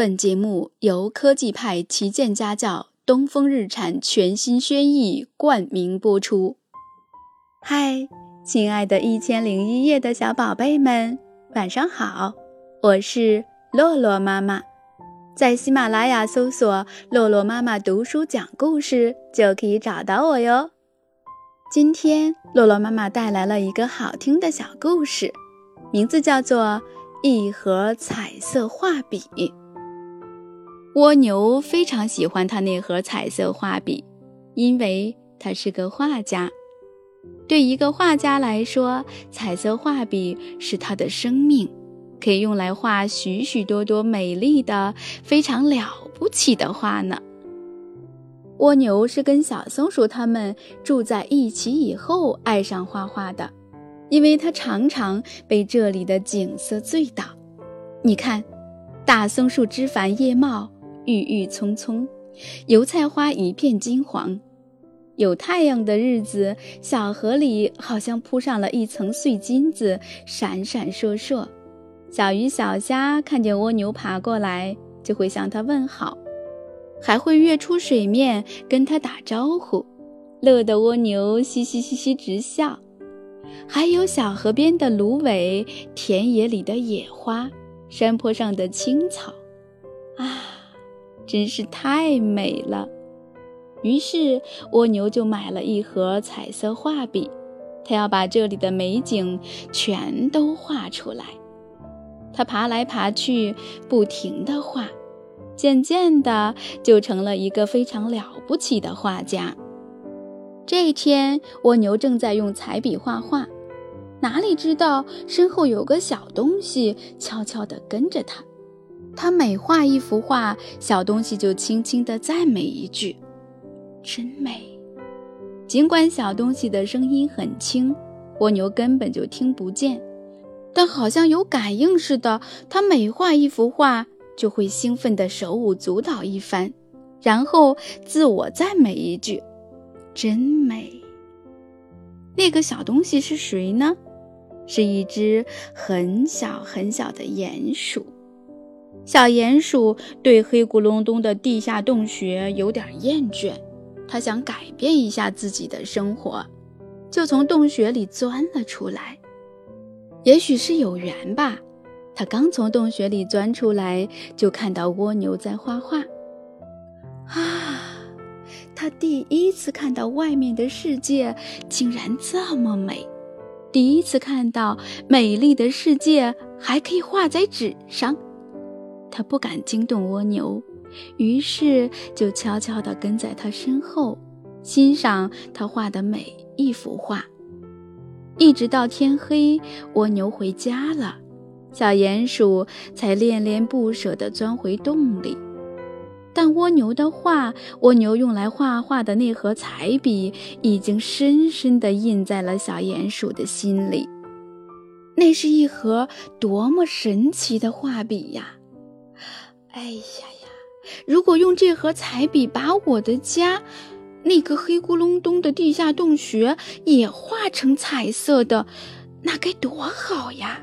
本节目由科技派旗舰家教东风日产全新轩逸冠名播出。嗨，亲爱的一千零一夜的小宝贝们，晚上好！我是洛洛妈妈，在喜马拉雅搜索“洛洛妈妈读书讲故事”就可以找到我哟。今天，洛洛妈妈带来了一个好听的小故事，名字叫做《一盒彩色画笔》。蜗牛非常喜欢他那盒彩色画笔，因为他是个画家。对一个画家来说，彩色画笔是他的生命，可以用来画许许多多美丽的、非常了不起的画呢。蜗牛是跟小松鼠他们住在一起以后爱上画画的，因为它常常被这里的景色醉倒。你看，大松树枝繁叶茂。郁郁葱葱，油菜花一片金黄。有太阳的日子，小河里好像铺上了一层碎金子，闪闪烁烁。小鱼小虾看见蜗牛爬过来，就会向它问好，还会跃出水面跟它打招呼，乐得蜗牛嘻嘻嘻嘻直笑。还有小河边的芦苇，田野里的野花，山坡上的青草，啊！真是太美了，于是蜗牛就买了一盒彩色画笔，它要把这里的美景全都画出来。它爬来爬去，不停地画，渐渐的就成了一个非常了不起的画家。这一天，蜗牛正在用彩笔画画，哪里知道身后有个小东西悄悄地跟着它。他每画一幅画，小东西就轻轻地赞美一句：“真美。”尽管小东西的声音很轻，蜗牛根本就听不见，但好像有感应似的，他每画一幅画，就会兴奋地手舞足蹈一番，然后自我赞美一句：“真美。”那个小东西是谁呢？是一只很小很小的鼹鼠。小鼹鼠对黑咕隆咚的地下洞穴有点厌倦，它想改变一下自己的生活，就从洞穴里钻了出来。也许是有缘吧，它刚从洞穴里钻出来，就看到蜗牛在画画。啊，它第一次看到外面的世界竟然这么美，第一次看到美丽的世界还可以画在纸上。他不敢惊动蜗牛，于是就悄悄地跟在他身后，欣赏他画的每一幅画。一直到天黑，蜗牛回家了，小鼹鼠才恋恋不舍地钻回洞里。但蜗牛的画，蜗牛用来画画的那盒彩笔，已经深深地印在了小鼹鼠的心里。那是一盒多么神奇的画笔呀！哎呀呀！如果用这盒彩笔把我的家，那个黑咕隆咚的地下洞穴也画成彩色的，那该多好呀！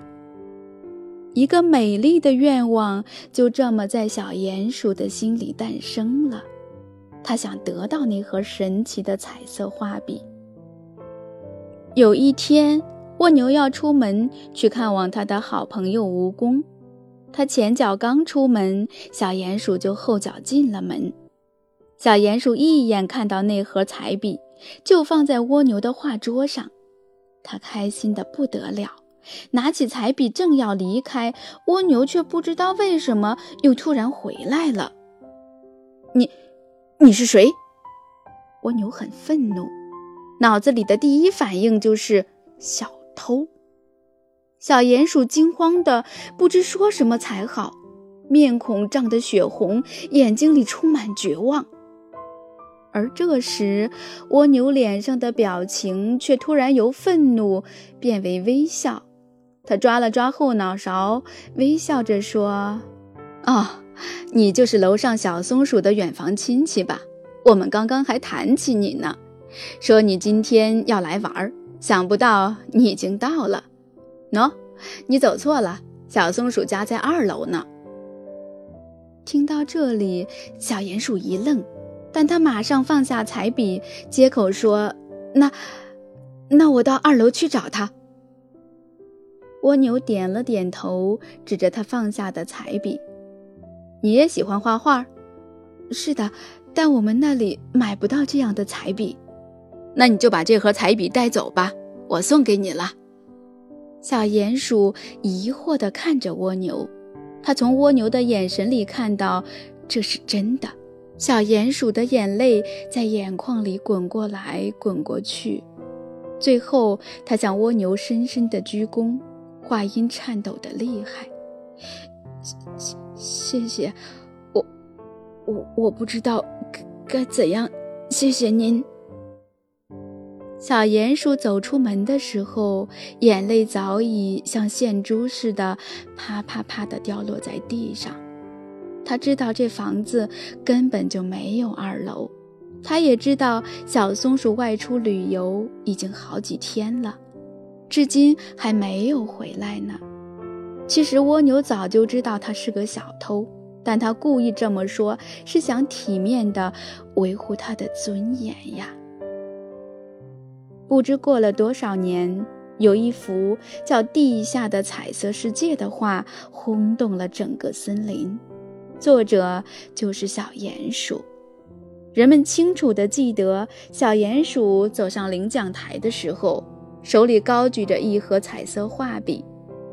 一个美丽的愿望就这么在小鼹鼠的心里诞生了。他想得到那盒神奇的彩色画笔。有一天，蜗牛要出门去看望他的好朋友蜈蚣。他前脚刚出门，小鼹鼠就后脚进了门。小鼹鼠一眼看到那盒彩笔，就放在蜗牛的画桌上，他开心的不得了，拿起彩笔正要离开，蜗牛却不知道为什么又突然回来了。你，你是谁？蜗牛很愤怒，脑子里的第一反应就是小偷。小鼹鼠惊慌的不知说什么才好，面孔涨得血红，眼睛里充满绝望。而这时，蜗牛脸上的表情却突然由愤怒变为微笑。他抓了抓后脑勺，微笑着说：“哦，你就是楼上小松鼠的远房亲戚吧？我们刚刚还谈起你呢，说你今天要来玩，想不到你已经到了。”喏，你走错了，小松鼠家在二楼呢。听到这里，小鼹鼠一愣，但他马上放下彩笔，接口说：“那，那我到二楼去找他。”蜗牛点了点头，指着他放下的彩笔：“你也喜欢画画？”“是的，但我们那里买不到这样的彩笔。”“那你就把这盒彩笔带走吧，我送给你了。”小鼹鼠疑惑地看着蜗牛，它从蜗牛的眼神里看到这是真的。小鼹鼠的眼泪在眼眶里滚过来滚过去，最后他向蜗牛深深地鞠躬。话音颤抖的厉害，谢谢谢，我我我不知道该该怎样谢谢您。小鼹鼠走出门的时候，眼泪早已像线珠似的啪啪啪的掉落在地上。他知道这房子根本就没有二楼，他也知道小松鼠外出旅游已经好几天了。至今还没有回来呢。其实蜗牛早就知道他是个小偷，但他故意这么说，是想体面地维护他的尊严呀。不知过了多少年，有一幅叫《地下的彩色世界》的画轰动了整个森林，作者就是小鼹鼠。人们清楚地记得，小鼹鼠走上领奖台的时候。手里高举着一盒彩色画笔，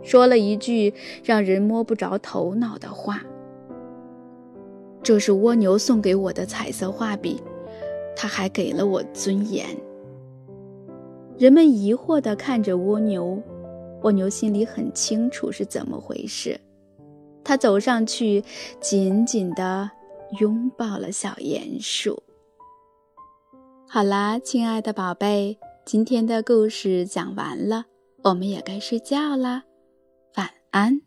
说了一句让人摸不着头脑的话：“这是蜗牛送给我的彩色画笔，它还给了我尊严。”人们疑惑地看着蜗牛，蜗牛心里很清楚是怎么回事。他走上去，紧紧地拥抱了小鼹鼠。好啦，亲爱的宝贝。今天的故事讲完了，我们也该睡觉啦，晚安。